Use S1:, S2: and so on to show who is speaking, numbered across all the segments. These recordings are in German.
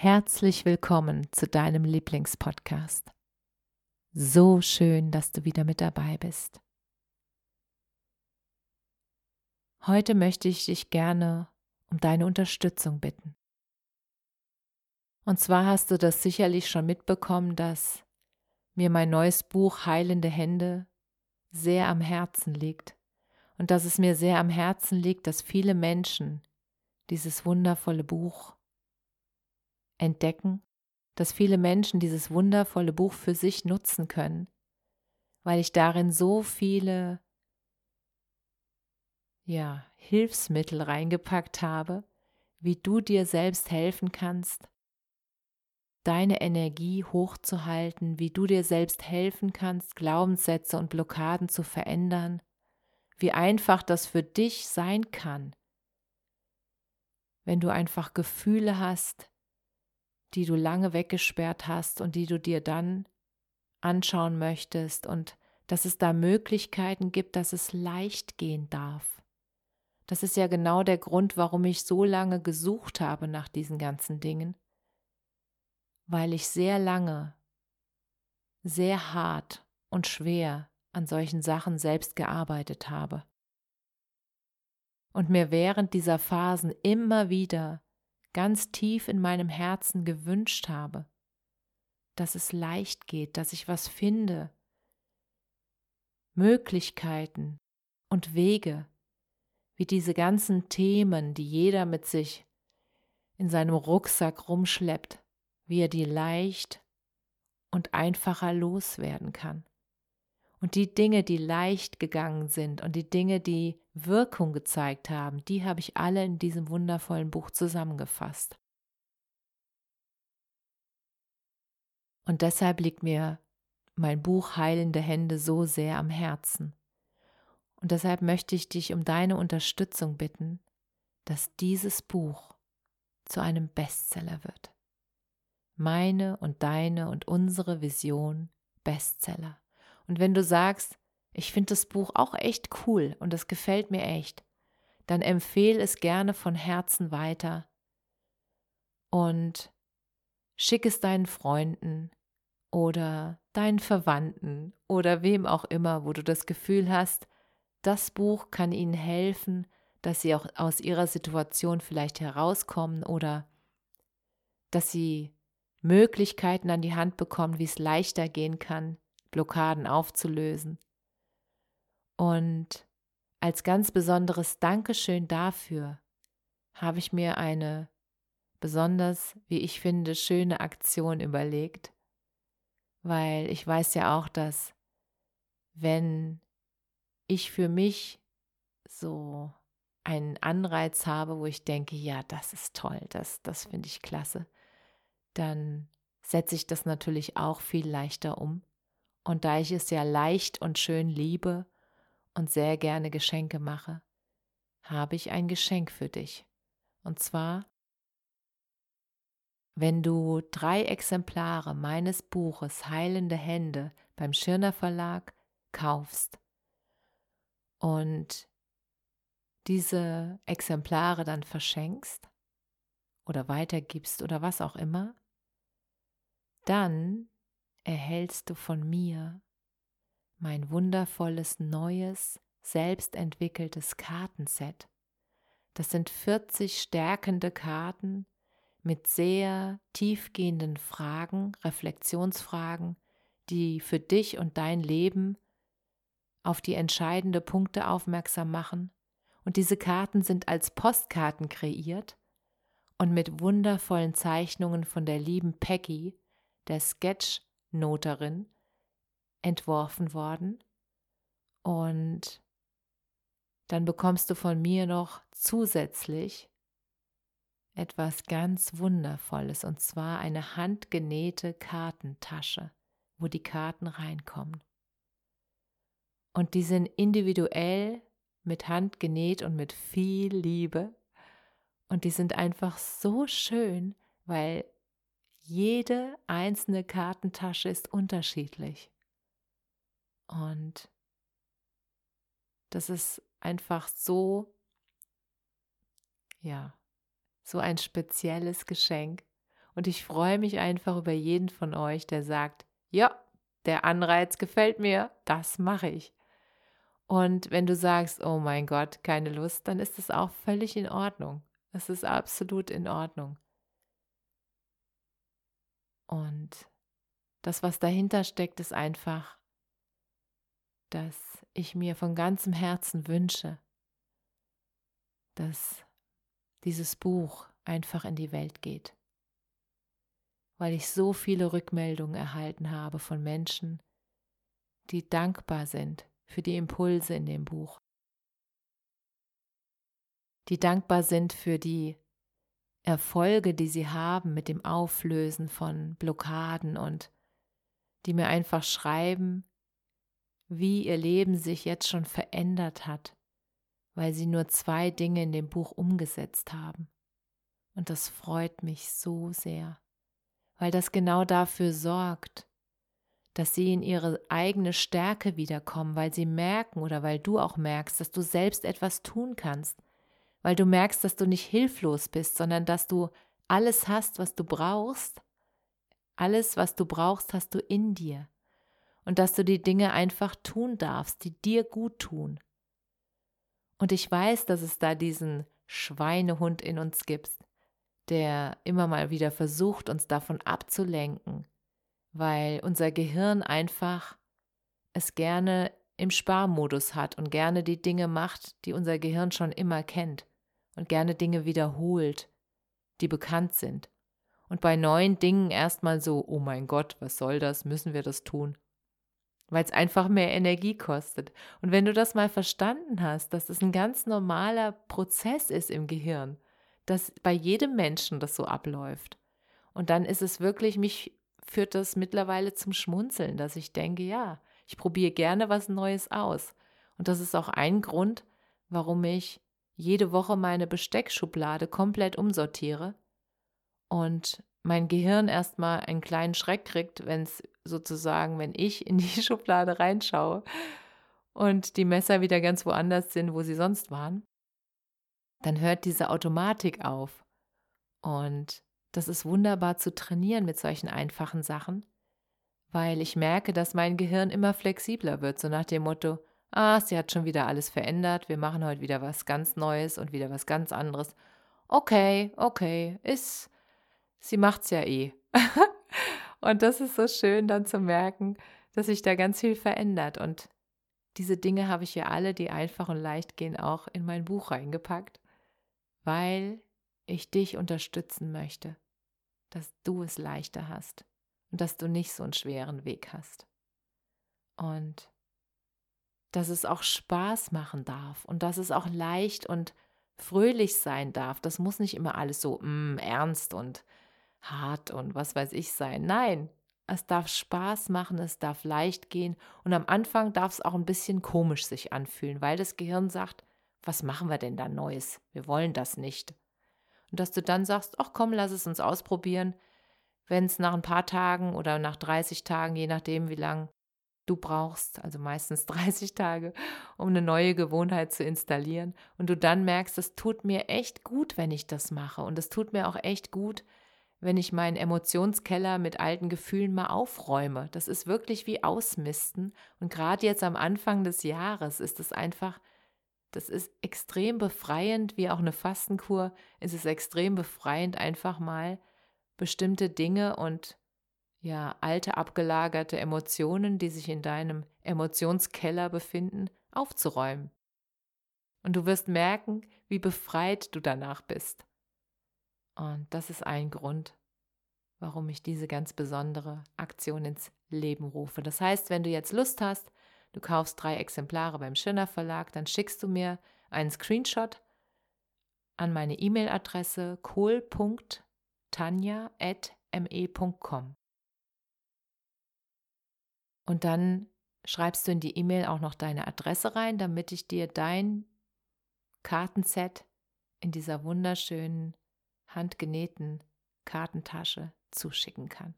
S1: Herzlich willkommen zu deinem Lieblingspodcast. So schön, dass du wieder mit dabei bist. Heute möchte ich dich gerne um deine Unterstützung bitten. Und zwar hast du das sicherlich schon mitbekommen, dass mir mein neues Buch Heilende Hände sehr am Herzen liegt und dass es mir sehr am Herzen liegt, dass viele Menschen dieses wundervolle Buch entdecken, dass viele Menschen dieses wundervolle Buch für sich nutzen können, weil ich darin so viele ja, Hilfsmittel reingepackt habe, wie du dir selbst helfen kannst, deine Energie hochzuhalten, wie du dir selbst helfen kannst, Glaubenssätze und Blockaden zu verändern, wie einfach das für dich sein kann, wenn du einfach Gefühle hast, die du lange weggesperrt hast und die du dir dann anschauen möchtest und dass es da Möglichkeiten gibt, dass es leicht gehen darf. Das ist ja genau der Grund, warum ich so lange gesucht habe nach diesen ganzen Dingen, weil ich sehr lange, sehr hart und schwer an solchen Sachen selbst gearbeitet habe. Und mir während dieser Phasen immer wieder ganz tief in meinem Herzen gewünscht habe, dass es leicht geht, dass ich was finde, Möglichkeiten und Wege, wie diese ganzen Themen, die jeder mit sich in seinem Rucksack rumschleppt, wie er die leicht und einfacher loswerden kann. Und die Dinge, die leicht gegangen sind und die Dinge, die Wirkung gezeigt haben, die habe ich alle in diesem wundervollen Buch zusammengefasst. Und deshalb liegt mir mein Buch Heilende Hände so sehr am Herzen. Und deshalb möchte ich dich um deine Unterstützung bitten, dass dieses Buch zu einem Bestseller wird. Meine und deine und unsere Vision Bestseller. Und wenn du sagst, ich finde das Buch auch echt cool und es gefällt mir echt, dann empfehle es gerne von Herzen weiter. Und schick es deinen Freunden oder deinen Verwandten oder wem auch immer, wo du das Gefühl hast, das Buch kann ihnen helfen, dass sie auch aus ihrer Situation vielleicht herauskommen oder dass sie Möglichkeiten an die Hand bekommen, wie es leichter gehen kann, Blockaden aufzulösen. Und als ganz besonderes Dankeschön dafür habe ich mir eine besonders, wie ich finde, schöne Aktion überlegt, weil ich weiß ja auch, dass wenn ich für mich so einen Anreiz habe, wo ich denke, ja, das ist toll, das, das finde ich klasse, dann setze ich das natürlich auch viel leichter um und da ich es ja leicht und schön liebe und sehr gerne Geschenke mache, habe ich ein Geschenk für dich. Und zwar, wenn du drei Exemplare meines Buches Heilende Hände beim Schirner Verlag kaufst und diese Exemplare dann verschenkst oder weitergibst oder was auch immer, dann erhältst du von mir mein wundervolles neues, selbstentwickeltes Kartenset. Das sind 40 stärkende Karten mit sehr tiefgehenden Fragen, Reflexionsfragen, die für dich und dein Leben auf die entscheidende Punkte aufmerksam machen. Und diese Karten sind als Postkarten kreiert und mit wundervollen Zeichnungen von der lieben Peggy der Sketchnoterin entworfen worden. Und dann bekommst du von mir noch zusätzlich etwas ganz Wundervolles, und zwar eine handgenähte Kartentasche, wo die Karten reinkommen. Und die sind individuell mit Hand genäht und mit viel Liebe. Und die sind einfach so schön, weil jede einzelne Kartentasche ist unterschiedlich. Und das ist einfach so, ja, so ein spezielles Geschenk. Und ich freue mich einfach über jeden von euch, der sagt, ja, der Anreiz gefällt mir, das mache ich. Und wenn du sagst, oh mein Gott, keine Lust, dann ist es auch völlig in Ordnung. Es ist absolut in Ordnung. Und das, was dahinter steckt, ist einfach, dass ich mir von ganzem Herzen wünsche, dass dieses Buch einfach in die Welt geht, weil ich so viele Rückmeldungen erhalten habe von Menschen, die dankbar sind für die Impulse in dem Buch, die dankbar sind für die Erfolge, die sie haben mit dem Auflösen von Blockaden und die mir einfach schreiben, wie ihr Leben sich jetzt schon verändert hat, weil sie nur zwei Dinge in dem Buch umgesetzt haben. Und das freut mich so sehr, weil das genau dafür sorgt, dass sie in ihre eigene Stärke wiederkommen, weil sie merken oder weil du auch merkst, dass du selbst etwas tun kannst, weil du merkst, dass du nicht hilflos bist, sondern dass du alles hast, was du brauchst. Alles, was du brauchst, hast du in dir. Und dass du die Dinge einfach tun darfst, die dir gut tun. Und ich weiß, dass es da diesen Schweinehund in uns gibt, der immer mal wieder versucht, uns davon abzulenken, weil unser Gehirn einfach es gerne im Sparmodus hat und gerne die Dinge macht, die unser Gehirn schon immer kennt und gerne Dinge wiederholt, die bekannt sind. Und bei neuen Dingen erstmal so, oh mein Gott, was soll das, müssen wir das tun? Weil es einfach mehr Energie kostet. Und wenn du das mal verstanden hast, dass es ein ganz normaler Prozess ist im Gehirn, dass bei jedem Menschen das so abläuft. Und dann ist es wirklich, mich führt das mittlerweile zum Schmunzeln, dass ich denke, ja, ich probiere gerne was Neues aus. Und das ist auch ein Grund, warum ich jede Woche meine Besteckschublade komplett umsortiere und mein Gehirn erstmal einen kleinen Schreck kriegt, wenn es sozusagen, wenn ich in die Schublade reinschaue und die Messer wieder ganz woanders sind, wo sie sonst waren, dann hört diese Automatik auf. Und das ist wunderbar zu trainieren mit solchen einfachen Sachen, weil ich merke, dass mein Gehirn immer flexibler wird, so nach dem Motto, ah, sie hat schon wieder alles verändert, wir machen heute wieder was ganz Neues und wieder was ganz anderes. Okay, okay, ist, sie macht's ja eh. und das ist so schön dann zu merken, dass sich da ganz viel verändert und diese Dinge habe ich ja alle, die einfach und leicht gehen, auch in mein Buch reingepackt, weil ich dich unterstützen möchte, dass du es leichter hast und dass du nicht so einen schweren Weg hast. Und dass es auch Spaß machen darf und dass es auch leicht und fröhlich sein darf. Das muss nicht immer alles so mm, ernst und hart und was weiß ich sein. Nein, es darf Spaß machen, es darf leicht gehen und am Anfang darf es auch ein bisschen komisch sich anfühlen, weil das Gehirn sagt, was machen wir denn da Neues? Wir wollen das nicht. Und dass du dann sagst, ach komm, lass es uns ausprobieren. Wenn es nach ein paar Tagen oder nach 30 Tagen, je nachdem, wie lang du brauchst, also meistens 30 Tage, um eine neue Gewohnheit zu installieren. Und du dann merkst, es tut mir echt gut, wenn ich das mache. Und es tut mir auch echt gut, wenn ich meinen Emotionskeller mit alten Gefühlen mal aufräume. Das ist wirklich wie Ausmisten. Und gerade jetzt am Anfang des Jahres ist es einfach das ist extrem befreiend, wie auch eine Fastenkur. Es ist extrem befreiend, einfach mal bestimmte Dinge und ja, alte abgelagerte Emotionen, die sich in deinem Emotionskeller befinden, aufzuräumen. Und du wirst merken, wie befreit du danach bist. Und das ist ein Grund, warum ich diese ganz besondere Aktion ins Leben rufe. Das heißt, wenn du jetzt Lust hast, du kaufst drei Exemplare beim Schirner Verlag, dann schickst du mir einen Screenshot an meine E-Mail-Adresse kohl.tanja.me.com. Und dann schreibst du in die E-Mail auch noch deine Adresse rein, damit ich dir dein Kartenset in dieser wunderschönen handgenähten Kartentasche zuschicken kann.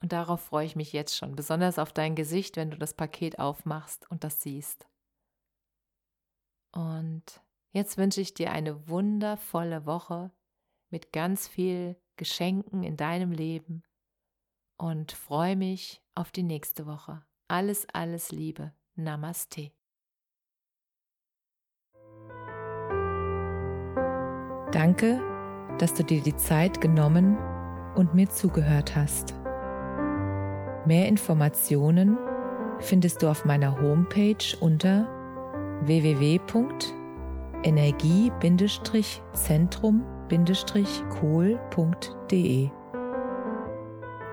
S1: Und darauf freue ich mich jetzt schon, besonders auf dein Gesicht, wenn du das Paket aufmachst und das siehst. Und jetzt wünsche ich dir eine wundervolle Woche mit ganz viel Geschenken in deinem Leben und freue mich auf die nächste Woche. Alles, alles Liebe. Namaste. Danke, dass du dir die Zeit genommen und mir zugehört hast. Mehr Informationen findest du auf meiner Homepage unter www.energie-zentrum-kohl.de.